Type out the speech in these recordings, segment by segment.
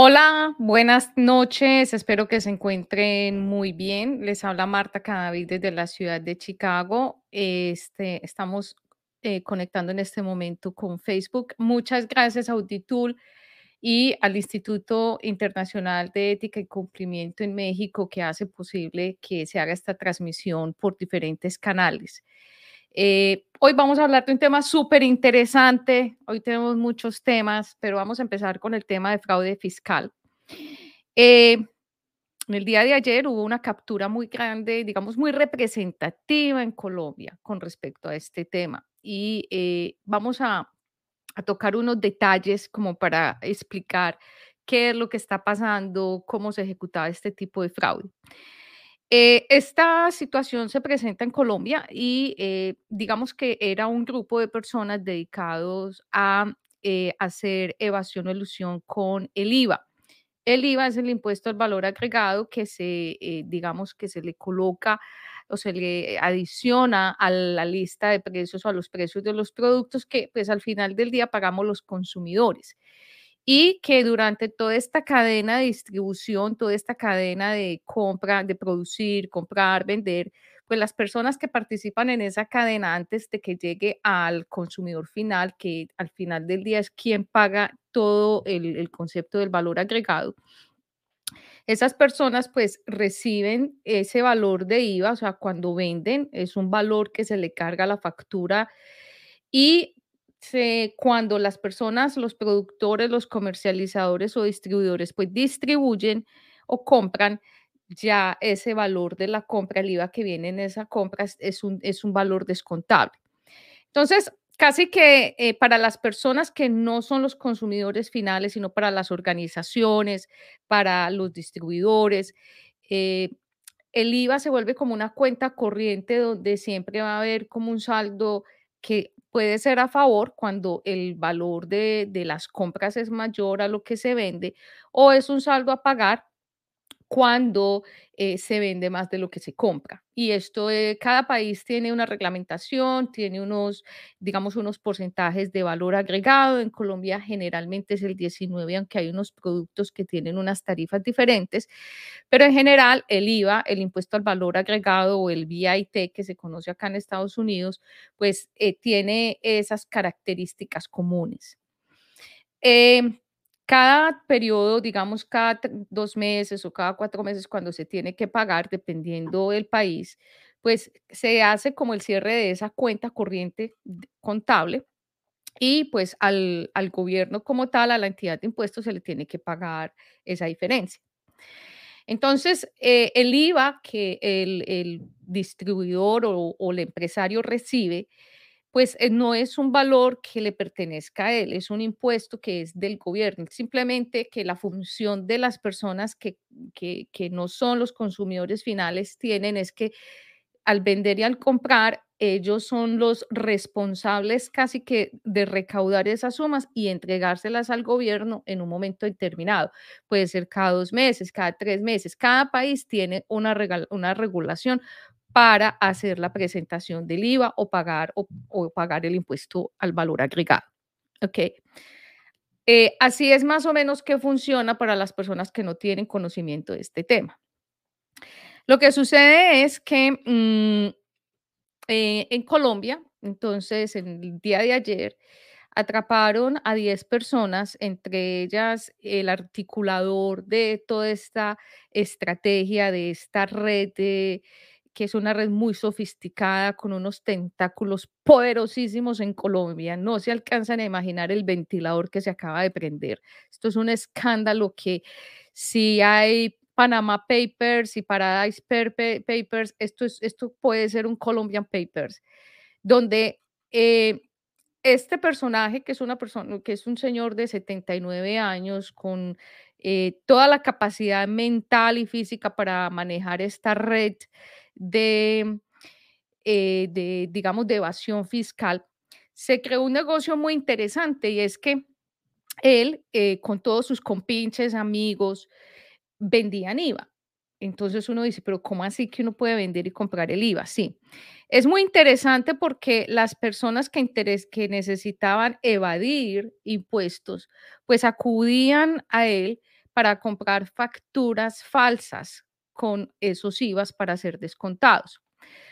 Hola, buenas noches. Espero que se encuentren muy bien. Les habla Marta Cadavid desde la ciudad de Chicago. Este, estamos eh, conectando en este momento con Facebook. Muchas gracias a Auditool y al Instituto Internacional de Ética y Cumplimiento en México que hace posible que se haga esta transmisión por diferentes canales. Eh, hoy vamos a hablar de un tema súper interesante. Hoy tenemos muchos temas, pero vamos a empezar con el tema de fraude fiscal. Eh, en el día de ayer hubo una captura muy grande, digamos, muy representativa en Colombia con respecto a este tema. Y eh, vamos a, a tocar unos detalles como para explicar qué es lo que está pasando, cómo se ejecutaba este tipo de fraude. Eh, esta situación se presenta en Colombia y eh, digamos que era un grupo de personas dedicados a eh, hacer evasión o ilusión con el IVA. El IVA es el impuesto al valor agregado que se, digamos que se le coloca o se le adiciona a la lista de precios o a los precios de los productos que pues al final del día pagamos los consumidores y que durante toda esta cadena de distribución, toda esta cadena de compra, de producir, comprar, vender, pues las personas que participan en esa cadena antes de que llegue al consumidor final, que al final del día es quien paga todo el, concepto del valor agregado, esas personas pues reciben ese valor de IVA, o sea, cuando venden es un valor que se le carga a la factura y cuando las personas, los productores, los comercializadores o distribuidores, pues distribuyen o compran, ya ese valor de la compra, el IVA que viene en esa compra es, un, es un valor descontable. Entonces, casi que eh, para las personas que no son los consumidores finales, sino para las organizaciones, para los distribuidores, eh, el IVA se vuelve como una cuenta corriente donde siempre va a haber como un saldo que puede ser a favor cuando el valor de, de, las compras es mayor a lo que se vende o es un saldo a pagar cuando eh, se vende más de lo que se compra. Y esto, cada país tiene una reglamentación, tiene unos, digamos, unos porcentajes de valor agregado. En Colombia generalmente es el 19, aunque hay unos productos que tienen unas tarifas diferentes. Pero en general, el IVA, el impuesto al valor agregado o el VIT, que se conoce acá en Estados Unidos, pues eh, tiene esas características comunes. Eh, cada periodo, digamos, cada dos meses o cada cuatro meses, cuando se tiene que pagar, dependiendo del país, pues se hace como el cierre de esa cuenta corriente contable y pues al, gobierno como tal, a la entidad de impuestos, se le tiene que pagar esa diferencia. Entonces, eh, el IVA que el, distribuidor o, o el empresario recibe, pues eh, no es un valor que le pertenezca a él, es un impuesto que es del gobierno. Simplemente que la función de las personas que, que, no son los consumidores finales tienen es que al vender y al comprar, ellos son los responsables casi que de recaudar esas sumas y entregárselas al gobierno en un momento determinado. Puede ser cada dos meses, cada tres meses. Cada país tiene una, una regulación para hacer la presentación del IVA o pagar, o, pagar el impuesto al valor agregado. ¿Ok? Eh, así es más o menos que funciona para las personas que no tienen conocimiento de este tema. Lo que sucede es que mm, eh, en Colombia, entonces, en el día de ayer, atraparon a 10 personas, entre ellas el articulador de toda esta estrategia, de esta red de que es una red muy sofisticada con unos tentáculos poderosísimos en Colombia. No se alcanzan a imaginar el ventilador que se acaba de prender. Esto es un escándalo que si hay Panama Papers y Paradise Papers, esto, es, esto puede ser un Colombian Papers, donde eh, este personaje, que es una persona, que es un señor de 79 años con eh, toda la capacidad mental y física para manejar esta red de, eh, de, digamos, de evasión fiscal, se creó un negocio muy interesante y es que él, con todos sus compinches, amigos, vendían IVA. Entonces uno dice, pero ¿cómo así que uno puede vender y comprar el IVA? Sí, es muy interesante porque las personas que, que necesitaban evadir impuestos, pues acudían a él para comprar facturas falsas con esos IVAs para ser descontados.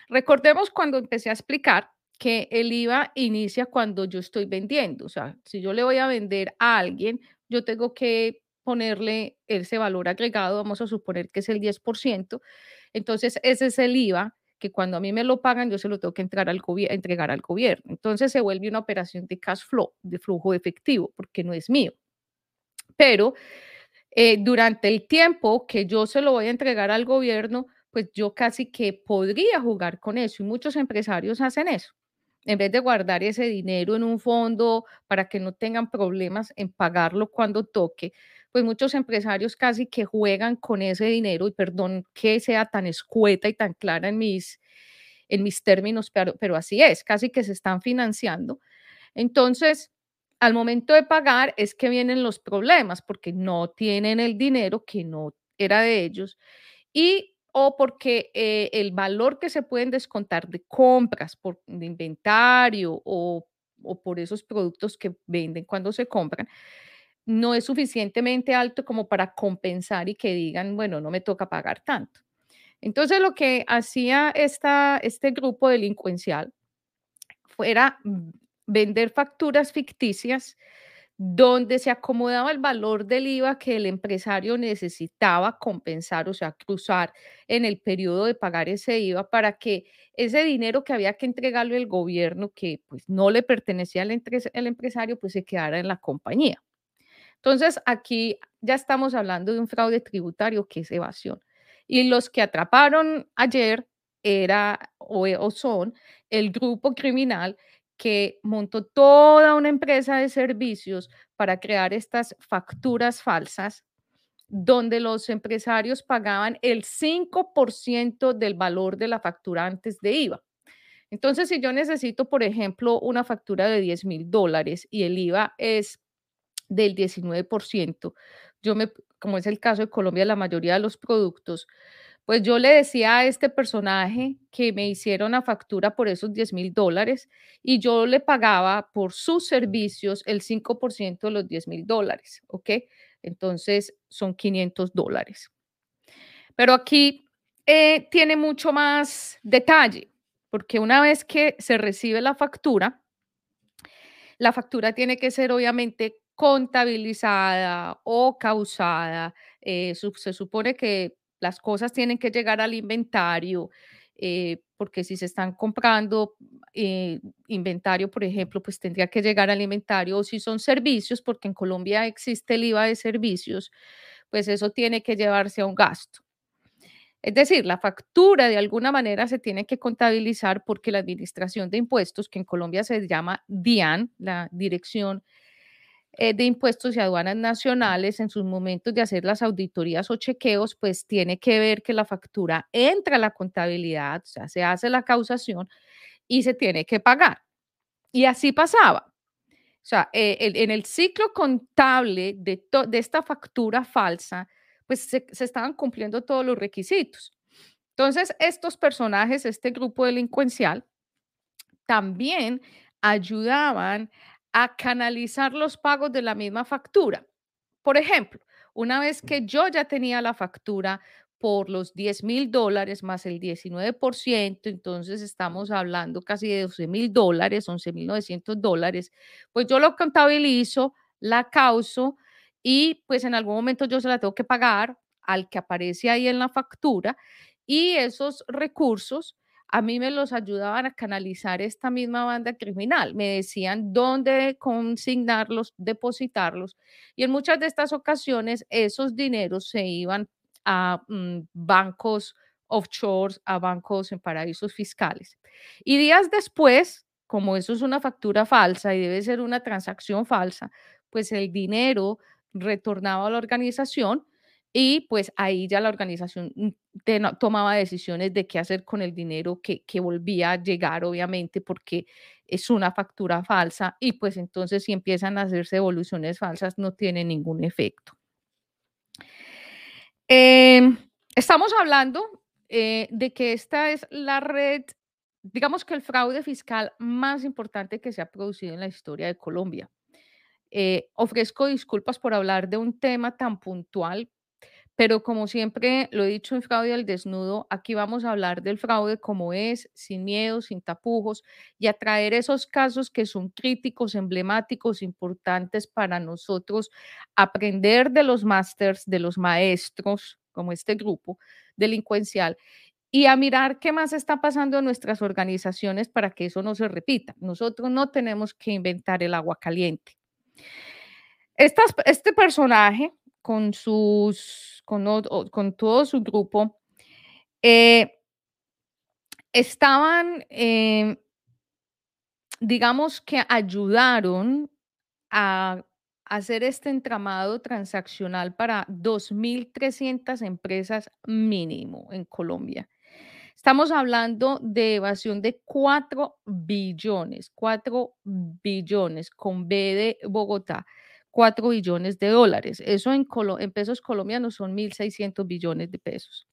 Recordemos cuando empecé a explicar que el IVA inicia cuando yo estoy vendiendo, o sea, si yo le voy a vender a alguien, yo tengo que ponerle ese valor agregado, vamos a suponer que es el 10%, entonces ese es el IVA que cuando a mí me lo pagan, yo se lo tengo que entregar al, entregar al gobierno. Entonces se vuelve una operación de cash flow, de flujo efectivo, porque no es mío. Pero eh, durante el tiempo que yo se lo voy a entregar al gobierno, pues yo casi que podría jugar con eso y muchos empresarios hacen eso. En vez de guardar ese dinero en un fondo para que no tengan problemas en pagarlo cuando toque, pues muchos empresarios casi que juegan con ese dinero y perdón que sea tan escueta y tan clara en mis, en mis términos, pero, pero así es, casi que se están financiando. Entonces, al momento de pagar es que vienen los problemas porque no tienen el dinero que no era de ellos y o porque eh, el valor que se pueden descontar de compras por de inventario o, o por esos productos que venden cuando se compran, no es suficientemente alto como para compensar y que digan, bueno, no me toca pagar tanto. Entonces, lo que hacía esta, este grupo delincuencial fuera vender facturas ficticias donde se acomodaba el valor del IVA que el empresario necesitaba compensar, o sea, cruzar en el periodo de pagar ese IVA para que ese dinero que había que entregarle al gobierno, que pues no le pertenecía al, empresario, pues se quedara en la compañía. Entonces, aquí ya estamos hablando de un fraude tributario que es evasión. Y los que atraparon ayer era o, son el grupo criminal que montó toda una empresa de servicios para crear estas facturas falsas donde los empresarios pagaban el 5% del valor de la factura antes de IVA. Entonces, si yo necesito, por ejemplo, una factura de 10 mil dólares y el IVA es del 19%. Yo me, como es el caso de Colombia, la mayoría de los productos, pues yo le decía a este personaje que me hiciera una factura por esos 10 mil dólares y yo le pagaba por sus servicios el 5% de los 10 mil dólares, ¿ok? Entonces son 500 dólares. Pero aquí eh, tiene mucho más detalle, porque una vez que se recibe la factura, la factura tiene que ser obviamente contabilizada o causada. Eh, se supone que las cosas tienen que llegar al inventario, eh, porque si se están comprando eh, inventario, por ejemplo, pues tendría que llegar al inventario, o si son servicios, porque en Colombia existe el IVA de servicios, pues eso tiene que llevarse a un gasto. Es decir, la factura de alguna manera se tiene que contabilizar porque la Administración de Impuestos, que en Colombia se llama DIAN, la Dirección de impuestos y aduanas nacionales en sus momentos de hacer las auditorías o chequeos, pues tiene que ver que la factura entra a la contabilidad, o sea, se hace la causación y se tiene que pagar. Y así pasaba. O sea, eh, en el ciclo contable de, de esta factura falsa, pues se, se estaban cumpliendo todos los requisitos. Entonces, estos personajes, este grupo delincuencial, también ayudaban a canalizar los pagos de la misma factura. Por ejemplo, una vez que yo ya tenía la factura por los 10 mil dólares más el 19%, entonces estamos hablando casi de 12 mil dólares, 11 mil 900 dólares, pues yo lo contabilizo, la causo y pues en algún momento yo se la tengo que pagar al que aparece ahí en la factura y esos recursos a mí me los ayudaban a canalizar esta misma banda criminal. Me decían dónde consignarlos, depositarlos. Y en muchas de estas ocasiones esos dineros se iban a mm, bancos offshore, a bancos en paraísos fiscales. Y días después, como eso es una factura falsa y debe ser una transacción falsa, pues el dinero retornaba a la organización y pues ahí ya la organización mm, tomaba decisiones de qué hacer con el dinero que, que volvía a llegar, obviamente, porque es una factura falsa y pues entonces si empiezan a hacerse evoluciones falsas no tiene ningún efecto. Em, estamos hablando eh, de que esta es la red, digamos que el fraude fiscal más importante que se ha producido en la historia de Colombia. Eh, ofrezco disculpas por hablar de un tema tan puntual, pero como siempre lo he dicho en Fraude al Desnudo, aquí vamos a hablar del fraude como es, sin miedo, sin tapujos, y a traer esos casos que son críticos, emblemáticos, importantes para nosotros, aprender de los másters, de los maestros, como este grupo delincuencial, y a mirar qué más está pasando en nuestras organizaciones para que eso no se repita. Nosotros no tenemos que inventar el agua caliente. este personaje con sus, con, con todo su grupo, eh, estaban, eh, digamos que ayudaron a hacer este entramado transaccional para 2.300 empresas mínimo en Colombia. Estamos hablando de evasión de 4 billones, 4 billones con B de Bogotá. 4 billones de dólares. Eso en, en pesos colombianos son 1.600 billones de pesos.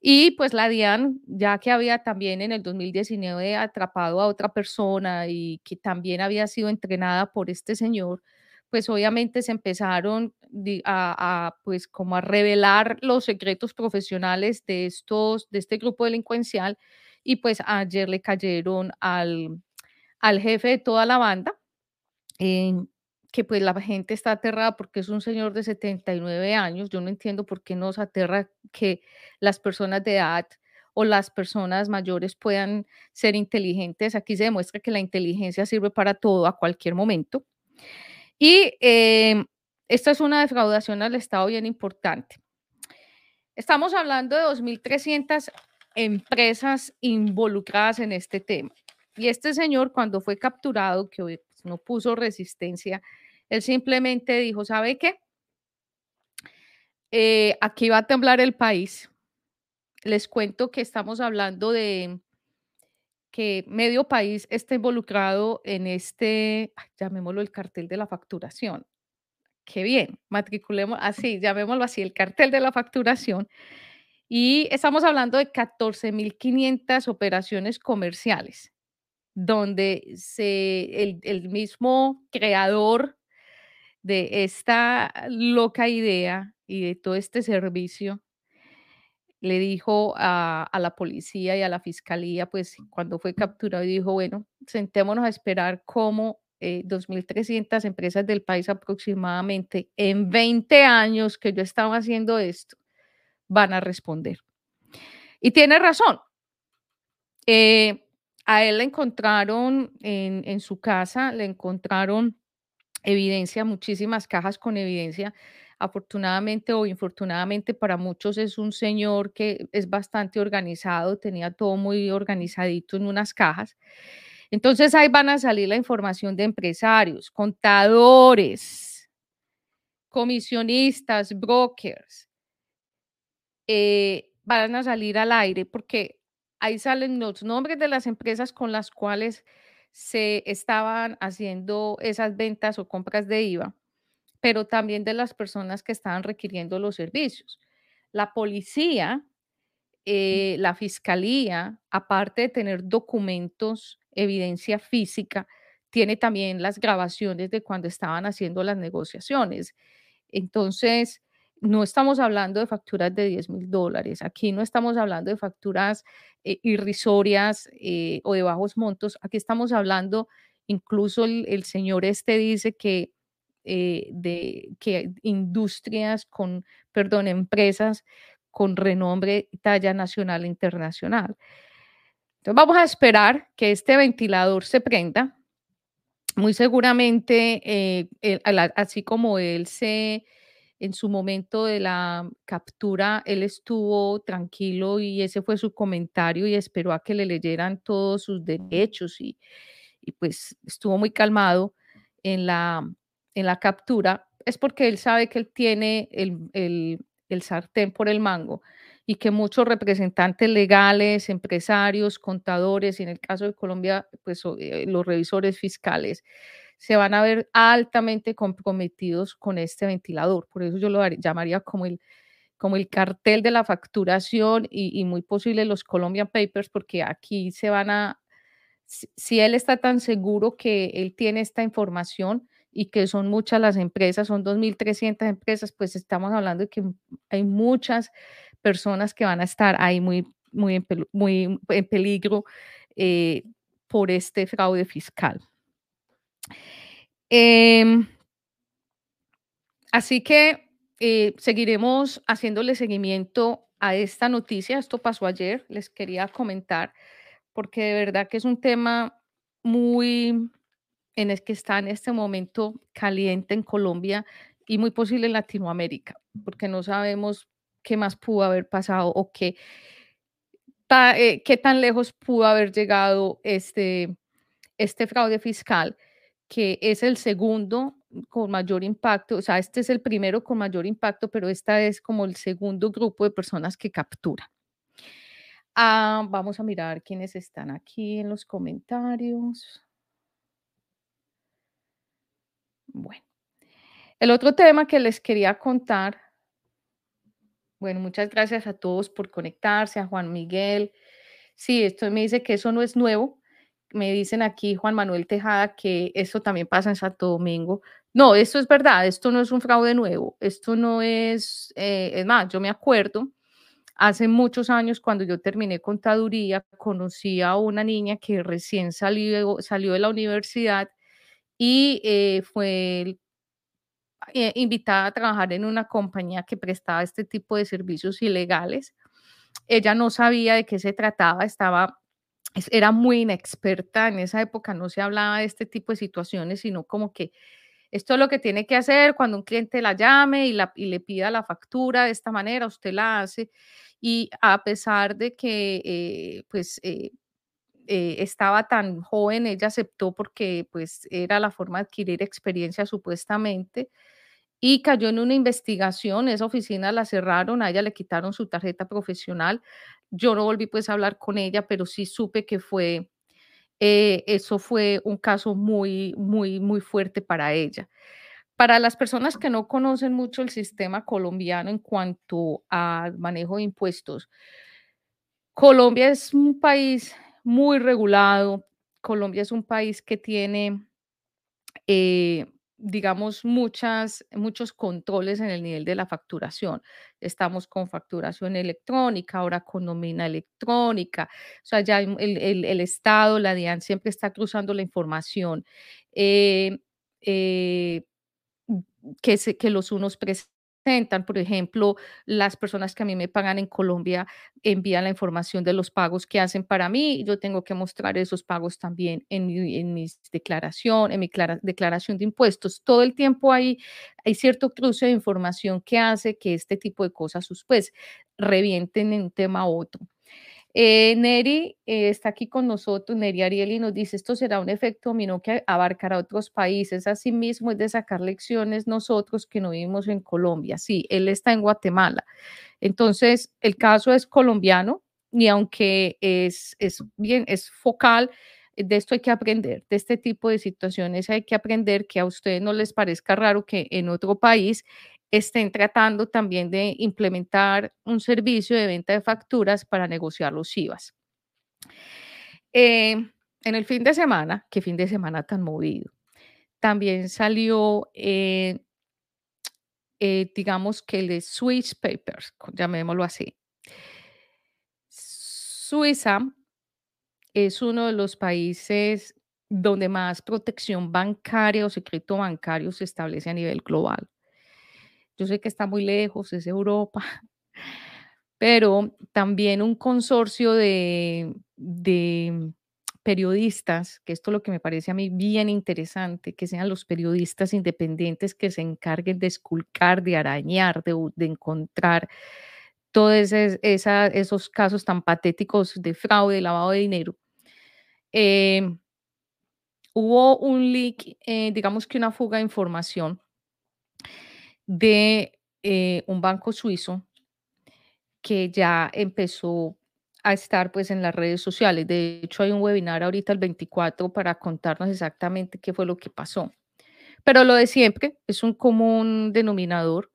Y pues la DIAN, ya que había también en el 2019 atrapado a otra persona y que también había sido entrenada por este señor, pues obviamente se empezaron a, pues como a revelar los secretos profesionales de estos, de este grupo delincuencial y pues ayer le cayeron al, al jefe de toda la banda, que pues la gente está aterrada porque es un señor de 79 años. Yo no entiendo por qué nos aterra que las personas de edad o las personas mayores puedan ser inteligentes. Aquí se demuestra que la inteligencia sirve para todo a cualquier momento. Y em, esta es una defraudación al Estado bien importante. Estamos hablando de 2.300 empresas involucradas en este tema. Y este señor, cuando fue capturado, que no puso resistencia, él simplemente dijo, ¿sabe qué? Eh, aquí va a temblar el país. Les cuento que estamos hablando de que medio país está involucrado en este, llamémoslo el cartel de la facturación. Qué bien, matriculemos así, llamémoslo así, el cartel de la facturación. Y estamos hablando de 14.500 operaciones comerciales, donde se, el, mismo creador de esta loca idea y de todo este servicio, le dijo a, la policía y a la fiscalía, pues cuando fue capturado, dijo, bueno, sentémonos a esperar cómo 2.300 eh, empresas del país aproximadamente en 20 años que yo estaba haciendo esto, van a responder. Y tiene razón. Eh, a él le encontraron en, su casa, le encontraron evidencia, muchísimas cajas con evidencia. Afortunadamente o infortunadamente para muchos es un señor que es bastante organizado, tenía todo muy organizadito en unas cajas. Entonces ahí van a salir la información de empresarios, contadores, comisionistas, brokers. Eh, van a salir al aire porque ahí salen los nombres de las empresas con las cuales se estaban haciendo esas ventas o compras de IVA, pero también de las personas que estaban requiriendo los servicios. La policía, eh, la fiscalía, aparte de tener documentos, evidencia física, tiene también las grabaciones de cuando estaban haciendo las negociaciones. Entonces, no estamos hablando de facturas de 10 mil dólares, aquí no estamos hablando de facturas eh, irrisorias eh, o de bajos montos, aquí estamos hablando, incluso el, señor este dice que, eh, de, que industrias con, perdón, empresas con renombre talla nacional e internacional. Entonces vamos a esperar que este ventilador se prenda. Muy seguramente, así como él se, en su momento de la captura, él estuvo tranquilo y ese fue su comentario y esperó a que le leyeran todos sus derechos y, y pues estuvo muy calmado en la, en la captura, es porque él sabe que él tiene el, el, el sartén por el mango y que muchos representantes legales, empresarios, contadores y en el caso de Colombia, pues eh, los revisores fiscales se van a ver altamente comprometidos con este ventilador. Por eso yo lo llamaría como el, como el cartel de la facturación y, muy posible los Colombian Papers, porque aquí se van a, si él está tan seguro que él tiene esta información, y que son muchas las empresas, son 2.300 empresas, pues estamos hablando de que hay muchas personas que van a estar ahí muy, muy en peligro eh, por este fraude fiscal. Em, así que eh, seguiremos haciéndole seguimiento a esta noticia. Esto pasó ayer, les quería comentar, porque de verdad que es un tema muy en el que está en este momento caliente en Colombia y muy posible en Latinoamérica, porque no sabemos qué más pudo haber pasado o qué, eh, qué tan lejos pudo haber llegado este, este fraude fiscal, que es el segundo con mayor impacto, o sea, este es el primero con mayor impacto, pero esta es como el segundo grupo de personas que captura. Ah, vamos a mirar quiénes están aquí en los comentarios. Bueno, el otro tema que les quería contar, bueno, muchas gracias a todos por conectarse, a Juan Miguel. Sí, esto me dice que eso no es nuevo. Me dicen aquí Juan Manuel Tejada que eso también pasa en Santo Domingo. No, esto es verdad, esto no es un fraude nuevo, esto no es, eh, es más, yo me acuerdo, hace muchos años cuando yo terminé contaduría, conocí a una niña que recién salió, salió de la universidad y eh, fue eh, invitada a trabajar en una compañía que prestaba este tipo de servicios ilegales. Ella no sabía de qué se trataba, estaba, era muy inexperta, en esa época no se hablaba de este tipo de situaciones, sino como que esto es lo que tiene que hacer cuando un cliente la llame y, la, y le pida la factura de esta manera, usted la hace. Y a pesar de que, eh, pues, eh, estaba tan joven, ella aceptó porque pues era la forma de adquirir experiencia supuestamente y cayó en una investigación, esa oficina la cerraron, a ella le quitaron su tarjeta profesional. Yo no volví pues a hablar con ella, pero sí supe que fue, eh, eso fue un caso muy, muy, muy fuerte para ella. Para las personas que no conocen mucho el sistema colombiano en cuanto al manejo de impuestos, Colombia es un país muy regulado. Colombia es un país que tiene, eh, digamos, muchas, muchos controles en el nivel de la facturación. Estamos con facturación electrónica, ahora con nómina electrónica. O sea, ya el, el, Estado, la DIAN siempre está cruzando la información. Eh, eh, que, se, que los unos por ejemplo, las personas que a mí me pagan en Colombia envían la información de los pagos que hacen para mí yo tengo que mostrar esos pagos también en mi, en mi declaración, en mi declaración de impuestos. Todo el tiempo hay, hay cierto cruce de información que hace que este tipo de cosas pues revienten en un tema u otro. Eh, Neri eh, está aquí con nosotros, Neri Arieli nos dice, esto será un efecto dominó que abarcará otros países, asimismo es de sacar lecciones nosotros que no vivimos en Colombia, sí, él está en Guatemala. Entonces, el caso es colombiano y aunque es, es bien, es focal, de esto hay que aprender, de este tipo de situaciones hay que aprender que a ustedes no les parezca raro que en otro país estén tratando también de implementar un servicio de venta de facturas para negociar los IVAs. Eh, en el fin de semana, qué fin de semana tan movido, también salió, eh, eh, digamos que el Swiss Papers, llamémoslo así. Suiza es uno de los países donde más protección bancaria o secreto bancario se establece a nivel global. Yo sé que está muy lejos, es Europa, pero también un consorcio de, periodistas, que esto es lo que me parece a mí bien interesante, que sean los periodistas independientes que se encarguen de esculcar, de arañar, de, encontrar todos esos casos tan patéticos de fraude, lavado de dinero. Em, hubo un leak, eh, digamos que una fuga de información de eh, un banco suizo que ya empezó a estar pues en las redes sociales. De hecho, hay un webinar ahorita el 24 para contarnos exactamente qué fue lo que pasó. Pero lo de siempre es un común denominador,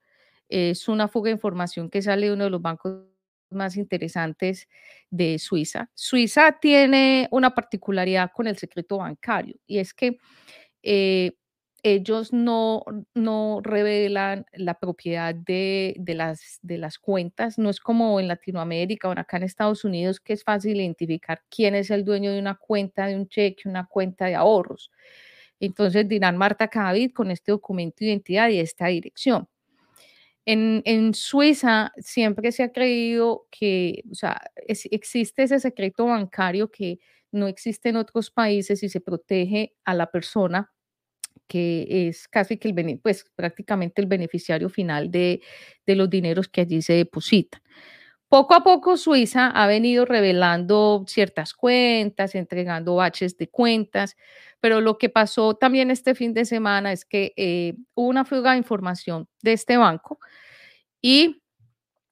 es una fuga de información que sale de uno de los bancos más interesantes de Suiza. Suiza tiene una particularidad con el secreto bancario y es que eh, ellos no, no revelan la propiedad de, las, de las cuentas. No es como en Latinoamérica o acá en Estados Unidos que es fácil identificar quién es el dueño de una cuenta de un cheque, una cuenta de ahorros. Entonces dirán Marta Cadavid con este documento de identidad y esta dirección. En, en, Suiza siempre se ha creído que, o sea, existe ese secreto bancario que no existe en otros países y se protege a la persona que es casi que el, pues prácticamente el beneficiario final de, de los dineros que allí se depositan. Poco a poco Suiza ha venido revelando ciertas cuentas, entregando baches de cuentas, pero lo que pasó también este fin de semana es que eh, hubo una fuga de información de este banco y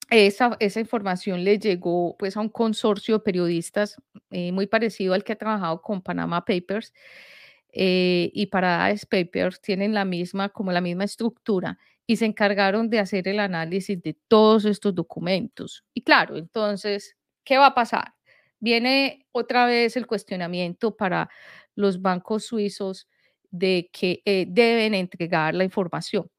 esa, esa información le llegó pues a un consorcio de periodistas eh, muy parecido al que ha trabajado con Panama Papers eh, y Paradise Papers tienen la misma, como la misma estructura y se encargaron de hacer el análisis de todos estos documentos. Y claro, entonces, ¿qué va a pasar? Viene otra vez el cuestionamiento para los bancos suizos de que eh, deben entregar la información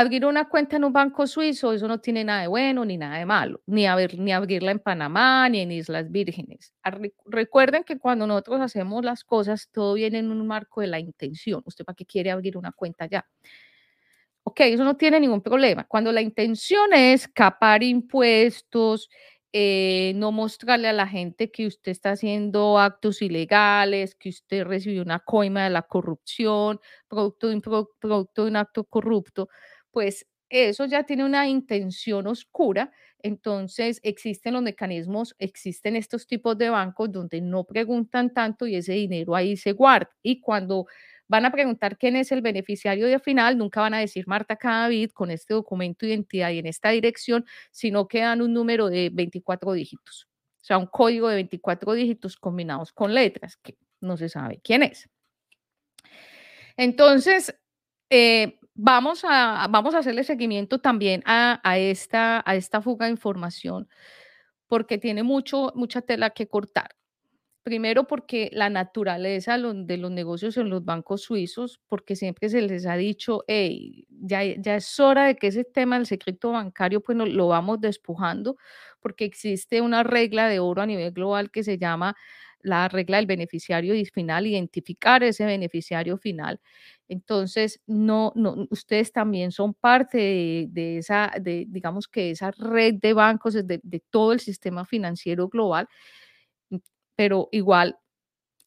abrir una cuenta en un banco suizo, eso no tiene nada de bueno ni nada de malo, ni, ni abrirla en Panamá ni en Islas Vírgenes. Recuerden que cuando nosotros hacemos las cosas, todo viene en un marco de la intención. ¿Usted para qué quiere abrir una cuenta ya? Ok, eso no tiene ningún problema. Cuando la intención es capar impuestos, eh, no mostrarle a la gente que usted está haciendo actos ilegales, que usted recibió una coima de la corrupción, producto de un, producto de un acto corrupto, pues eso ya tiene una intención oscura. Entonces existen los mecanismos, existen estos tipos de bancos donde no preguntan tanto y ese dinero ahí se guarda. Y cuando van a preguntar quién es el beneficiario de final, nunca van a decir Marta Cadavid con este documento de identidad y en esta dirección, sino que dan un número de 24 dígitos. O sea, un código de 24 dígitos combinados con letras, que no se sabe quién es. Entonces, eh, vamos a, vamos a hacerle seguimiento también a, esta, a esta fuga de información porque tiene mucho, mucha tela que cortar. Primero porque la naturaleza de los negocios en los bancos suizos, porque siempre se les ha dicho, hey, ya, es hora de que ese tema del secreto bancario pues lo vamos despujando, porque existe una regla de oro a nivel global que se llama la regla del beneficiario final, identificar ese beneficiario final. Entonces, no, no, ustedes también son parte de, esa, de, digamos que esa red de bancos, de, de todo el sistema financiero global, pero igual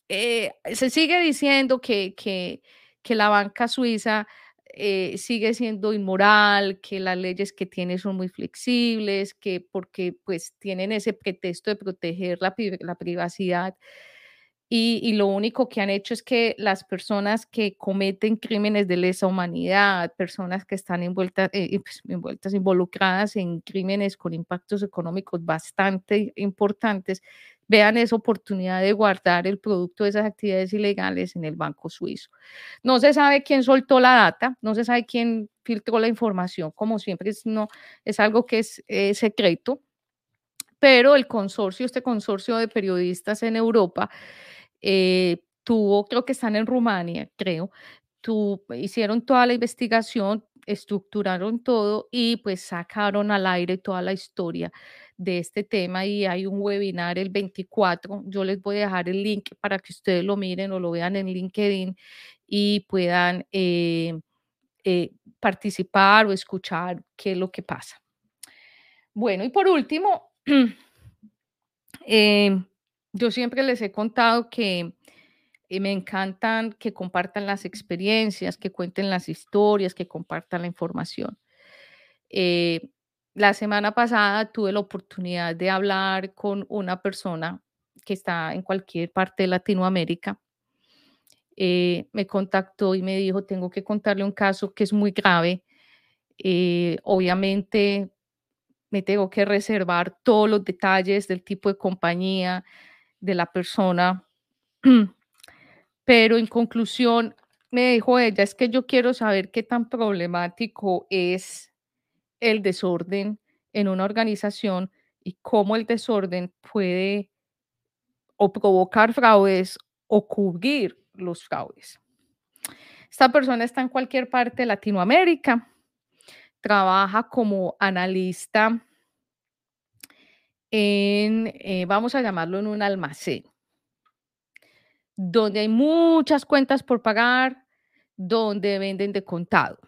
eh, se sigue diciendo que, que, que la banca suiza eh, sigue siendo inmoral, que las leyes que tiene son muy flexibles, que porque pues tienen ese pretexto de proteger la, la privacidad. Y, y, lo único que han hecho es que las personas que cometen crímenes de lesa humanidad, personas que están envueltas, eh, pues, envueltas, involucradas en crímenes con impactos económicos bastante importantes, vean esa oportunidad de guardar el producto de esas actividades ilegales en el banco suizo. No se sabe quién soltó la data, no se sabe quién filtró la información, como siempre es, no, es algo que es secreto, pero el consorcio, este consorcio de periodistas en Europa, eh, tuvo, creo que están en Rumania, creo, tu, hicieron toda la investigación, estructuraron todo y pues sacaron al aire toda la historia de este tema y hay un webinar el 24. Yo les voy a dejar el link para que ustedes lo miren o lo vean en LinkedIn y puedan eh, eh, participar o escuchar qué es lo que pasa. Bueno, y por último, Em, yo siempre les he contado que eh, me encantan que compartan las experiencias, que cuenten las historias, que compartan la información. Eh, la semana pasada tuve la oportunidad de hablar con una persona que está en cualquier parte de Latinoamérica. Eh, me contactó y me dijo, tengo que contarle un caso que es muy grave. obviamente me tengo que reservar todos los detalles del tipo de compañía, de la persona. Pero en conclusión, me dijo ella, es que yo quiero saber qué tan problemático es el desorden en una organización y cómo el desorden puede provocar fraudes o cubrir los fraudes. Esta persona está en cualquier parte de Latinoamérica, trabaja como analista en, eh, vamos a llamarlo en un almacén, donde hay muchas cuentas por pagar, donde venden de contado,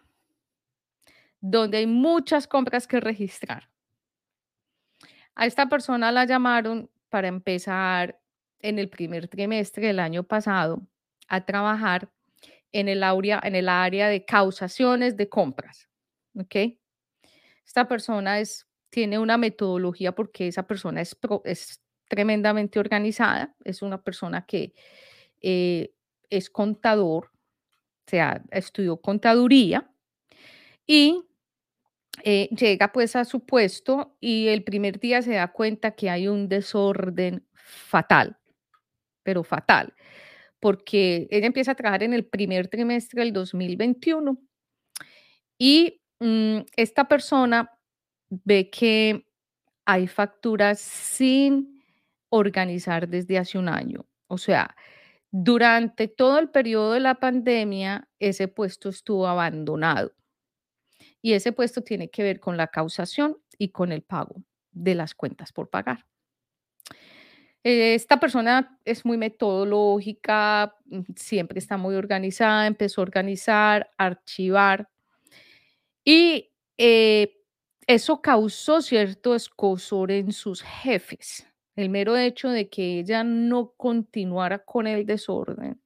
donde hay muchas compras que registrar. A esta persona la llamaron para empezar en el primer trimestre del año pasado a trabajar en el área, en el área de causaciones de compras. ¿Ok? Esta persona es, tiene una metodología porque esa persona es, es tremendamente organizada, es una persona que eh, es contador, o sea, estudió contaduría y eh, llega pues a su puesto y el primer día se da cuenta que hay un desorden fatal, pero fatal, porque ella empieza a trabajar en el primer trimestre del 2021 y mm, esta persona ve que hay facturas sin organizar desde hace un año. O sea, durante todo el periodo de la pandemia, ese puesto estuvo abandonado. Y ese puesto tiene que ver con la causación y con el pago de las cuentas por pagar. Esta persona es muy metodológica, mm, siempre está muy organizada, empezó a organizar, archivar y eh, eso causó cierto escosor en sus jefes. El mero hecho de que ella no continuara con el desorden,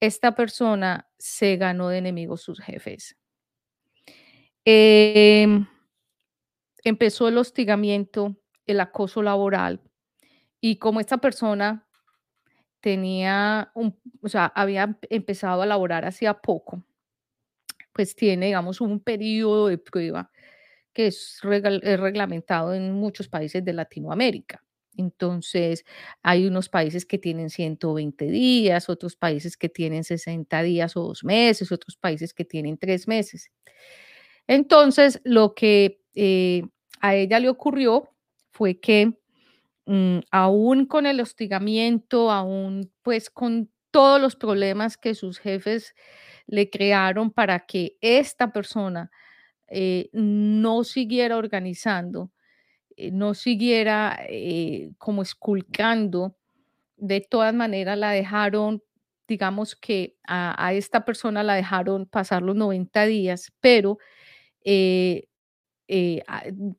esta persona se ganó de enemigos sus jefes. Em, empezó el hostigamiento, el acoso laboral, y como esta persona tenía un, o sea, había empezado a laborar hacía poco, pues tiene, digamos, un periodo de prueba que es, reglamentado en muchos países de Latinoamérica. Entonces, hay unos países que tienen 120 días, otros países que tienen 60 días o dos meses, otros países que tienen tres meses. Entonces, lo que eh, a ella le ocurrió fue que mm, aún con el hostigamiento, aún pues con todos los problemas que sus jefes le crearon para que esta persona eh, no siguiera organizando, eh, no siguiera eh, como esculcando, de todas maneras la dejaron, digamos que a, esta persona la dejaron pasar los 90 días, pero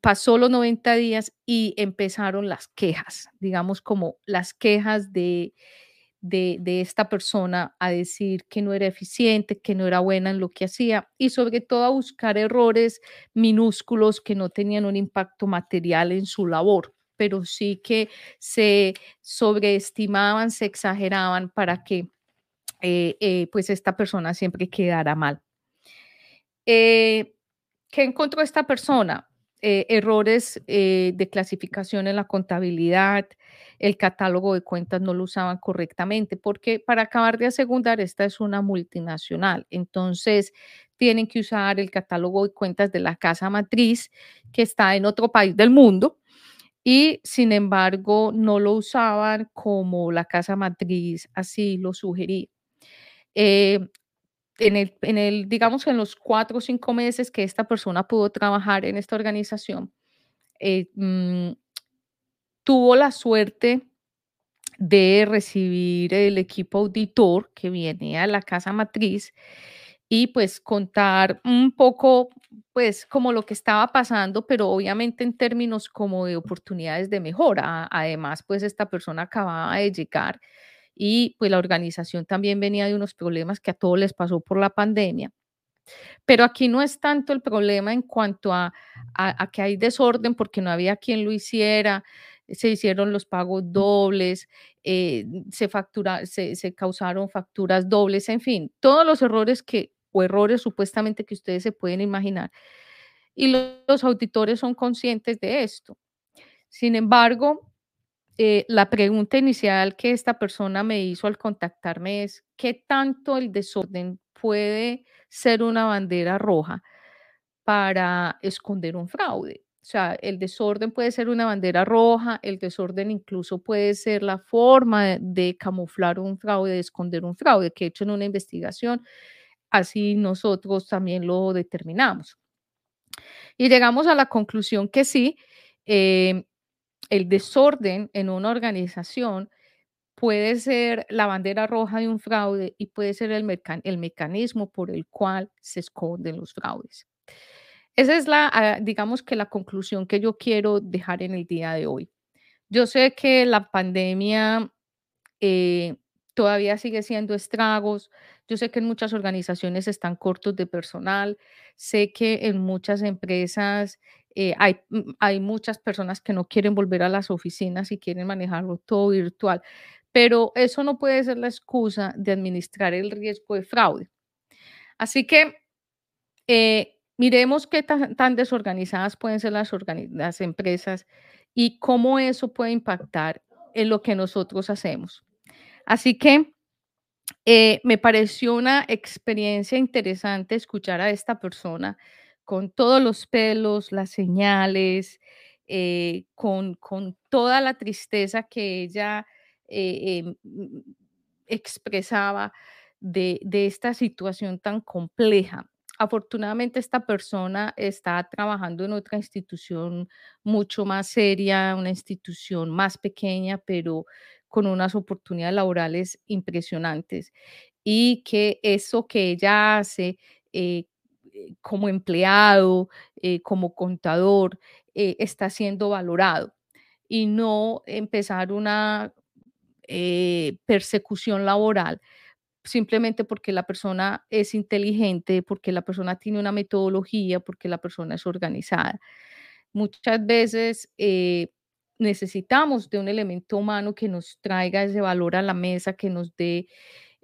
pasó los 90 días y empezaron las quejas, digamos como las quejas de de, esta persona a decir que no era eficiente, que no era buena en lo que hacía y sobre todo a buscar errores minúsculos que no tenían un impacto material en su labor, pero sí que se sobreestimaban, se exageraban para que eh, eh, pues esta persona siempre quedara mal. Eh, ¿Qué encontró esta persona? Eh, errores eh, de clasificación en la contabilidad, el catálogo de cuentas no lo usaban correctamente, porque para acabar de asegundar, esta es una multinacional, entonces tienen que usar el catálogo de cuentas de la casa matriz que está en otro país del mundo y sin embargo no lo usaban como la casa matriz así lo sugería. Eh, en el, en el, digamos, en los cuatro o cinco meses que esta persona pudo trabajar en esta organización, eh, mm, tuvo la suerte de recibir el equipo auditor que viene a la casa matriz y pues contar un poco pues como lo que estaba pasando, pero obviamente en términos como de oportunidades de mejora. Además, pues esta persona acababa de llegar y pues la organización también venía de unos problemas que a todos les pasó por la pandemia. Pero aquí no es tanto el problema en cuanto a, a, que hay desorden porque no había quien lo hiciera, se hicieron los pagos dobles, eh, se, factura, se, se causaron facturas dobles, en fin, todos los errores que o errores supuestamente que ustedes se pueden imaginar. Y los auditores son conscientes de esto. Sin embargo, eh, la pregunta inicial que esta persona me hizo al contactarme es, ¿qué tanto el desorden puede ser una bandera roja para esconder un fraude? O sea, el desorden puede ser una bandera roja, el desorden incluso puede ser la forma de, camuflar un fraude, de esconder un fraude, que he hecho en una investigación Así nosotros también lo determinamos. Y llegamos a la conclusión que sí, em, el desorden en una organización puede ser la bandera roja de un fraude y puede ser el, mecanismo por el cual se esconden los fraudes. Esa es la, ah, digamos que la conclusión que yo quiero dejar en el día de hoy. Yo sé que la pandemia eh, todavía sigue siendo estragos. Yo sé que en muchas organizaciones están cortos de personal. Sé que en muchas empresas eh, hay, mm, hay muchas personas que no quieren volver a las oficinas y quieren manejarlo todo virtual. Pero eso no puede ser la excusa de administrar el riesgo de fraude. Así que eh, miremos qué tan, desorganizadas pueden ser las, las empresas y cómo eso puede impactar en lo que nosotros hacemos. Así que eh, me pareció una experiencia interesante escuchar a esta persona con todos los pelos, las señales, eh, con, toda la tristeza que ella eh, em, mm, expresaba de, de esta situación tan compleja. Afortunadamente esta persona está trabajando en otra institución mucho más seria, una institución más pequeña, pero con unas oportunidades laborales impresionantes y que eso que ella hace eh, eh, como empleado, eh, como contador, está siendo valorado y no empezar una persecución laboral simplemente porque la persona es inteligente, porque la persona tiene una metodología, porque la persona es organizada. Muchas veces necesitamos de un elemento humano que nos traiga ese valor a la mesa, que nos dé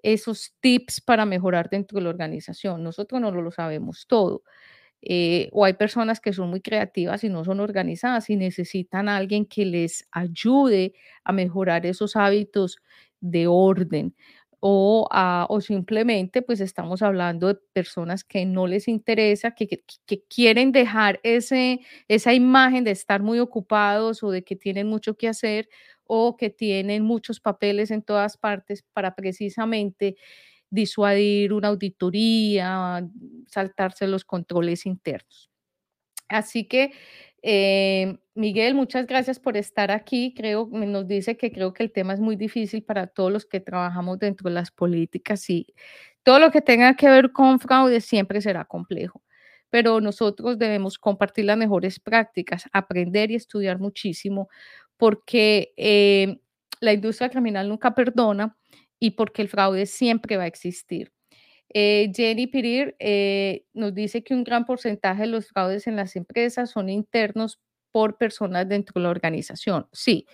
esos tips para mejorar dentro de la organización. Nosotros no lo sabemos todo. Eh, o hay personas que son muy creativas y no son organizadas y necesitan a alguien que les ayude a mejorar esos hábitos de orden o, o simplemente pues estamos hablando de personas que no les interesa, que, que, quieren dejar ese, esa imagen de estar muy ocupados o de que tienen mucho que hacer o que tienen muchos papeles en todas partes para precisamente disuadir una auditoría, saltarse los controles internos. Así que eh, Miguel, muchas gracias por estar aquí. Creo, nos dice que creo que el tema es muy difícil para todos los que trabajamos dentro de las políticas y todo lo que tenga que ver con fraude siempre será complejo. Pero nosotros debemos compartir las mejores prácticas, aprender y estudiar muchísimo, porque eh, la industria criminal nunca perdona y porque el fraude siempre va a existir. Eh, Jenny Pirir eh, nos dice que un gran porcentaje de los fraudes en las empresas son internos por personas dentro de la organización. Sí,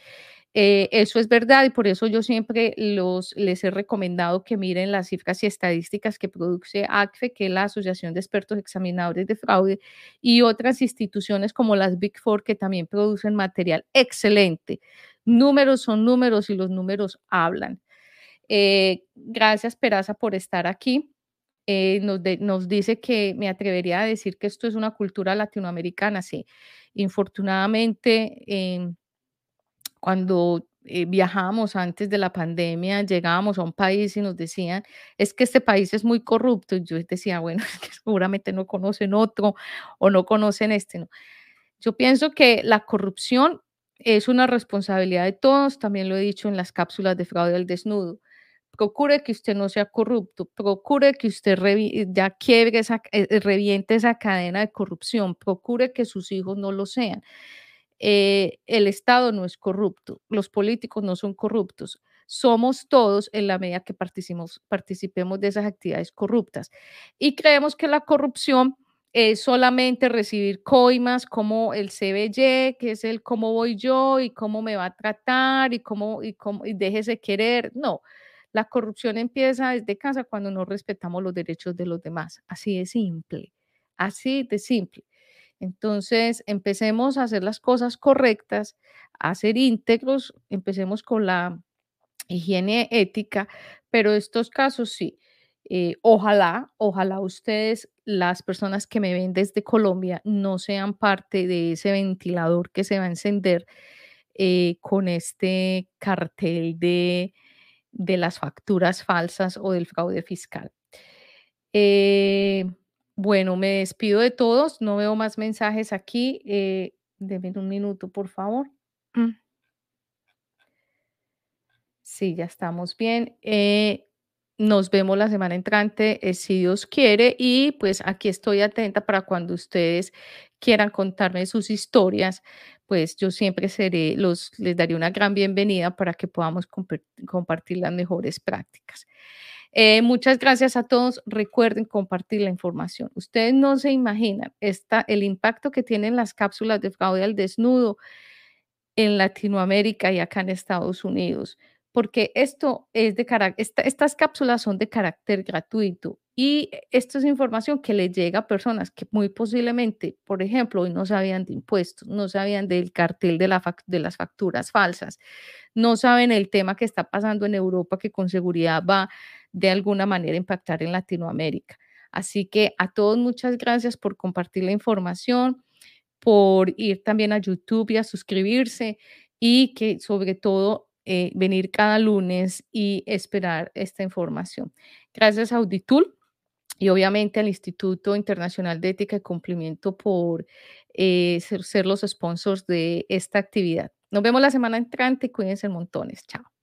eh, eso es verdad y por eso yo siempre los, les he recomendado que miren las cifras y estadísticas que produce ACFE, que es la Asociación de Expertos Examinadores de Fraude, y otras instituciones como las Big Four que también producen material excelente. Números son números y los números hablan. gracias, Peraza, por estar aquí. Eh, nos, dice que me atrevería a decir que esto es una cultura latinoamericana. Sí, infortunadamente, em, cuando eh, viajamos antes de la pandemia, llegábamos a un país y nos decían, es que este país es muy corrupto. Y yo decía, bueno, es que seguramente no conocen otro o no conocen este. ¿no? Yo pienso que la corrupción es una responsabilidad de todos, también lo he dicho en las cápsulas de fraude al desnudo procure que usted no sea corrupto, procure que usted ya quiebre esa, eh, reviente esa cadena de corrupción, procure que sus hijos no lo sean. Eh, el Estado no es corrupto, los políticos no son corruptos, somos todos en la medida que participemos, participemos de esas actividades corruptas. Y creemos que la corrupción es solamente recibir coimas como el CBY, que es el cómo voy yo y cómo me va a tratar y cómo, y cómo y déjese querer. No, la corrupción empieza desde casa cuando no respetamos los derechos de los demás. Así de simple, así de simple. Entonces, empecemos a hacer las cosas correctas, a ser íntegros, empecemos con la higiene ética, pero estos casos sí. Eh, ojalá, ojalá ustedes, las personas que me ven desde Colombia, no sean parte de ese ventilador que se va a encender eh, con este cartel de, de, las facturas falsas o del fraude fiscal. Eh, bueno, me despido de todos, no veo más mensajes aquí. denme un minuto, por favor. Mm. Sí, ya estamos bien. Eh, nos vemos la semana entrante, eh, si Dios quiere, y pues aquí estoy atenta para cuando ustedes quieran contarme sus historias, pues yo siempre seré, los, les daré una gran bienvenida para que podamos compartir las mejores prácticas. Eh, muchas gracias a todos. Recuerden compartir la información. Ustedes no se imaginan esta, el impacto que tienen las cápsulas de fraude al desnudo en Latinoamérica y acá en Estados Unidos porque esto es de estas cápsulas son de carácter gratuito y esto es información que le llega a personas que muy posiblemente, por ejemplo, hoy no sabían de impuestos, no sabían del cartel de, la de las facturas falsas, no saben el tema que está pasando en Europa que con seguridad va de alguna manera impactar en Latinoamérica. Así que a todos muchas gracias por compartir la información, por ir también a YouTube y a suscribirse y que sobre todo eh, venir cada lunes y esperar esta información. Gracias a Auditul y obviamente al Instituto Internacional de Ética y Cumplimiento por eh, ser, ser los sponsors de esta actividad. Nos vemos la semana entrante. Cuídense montones. Chao.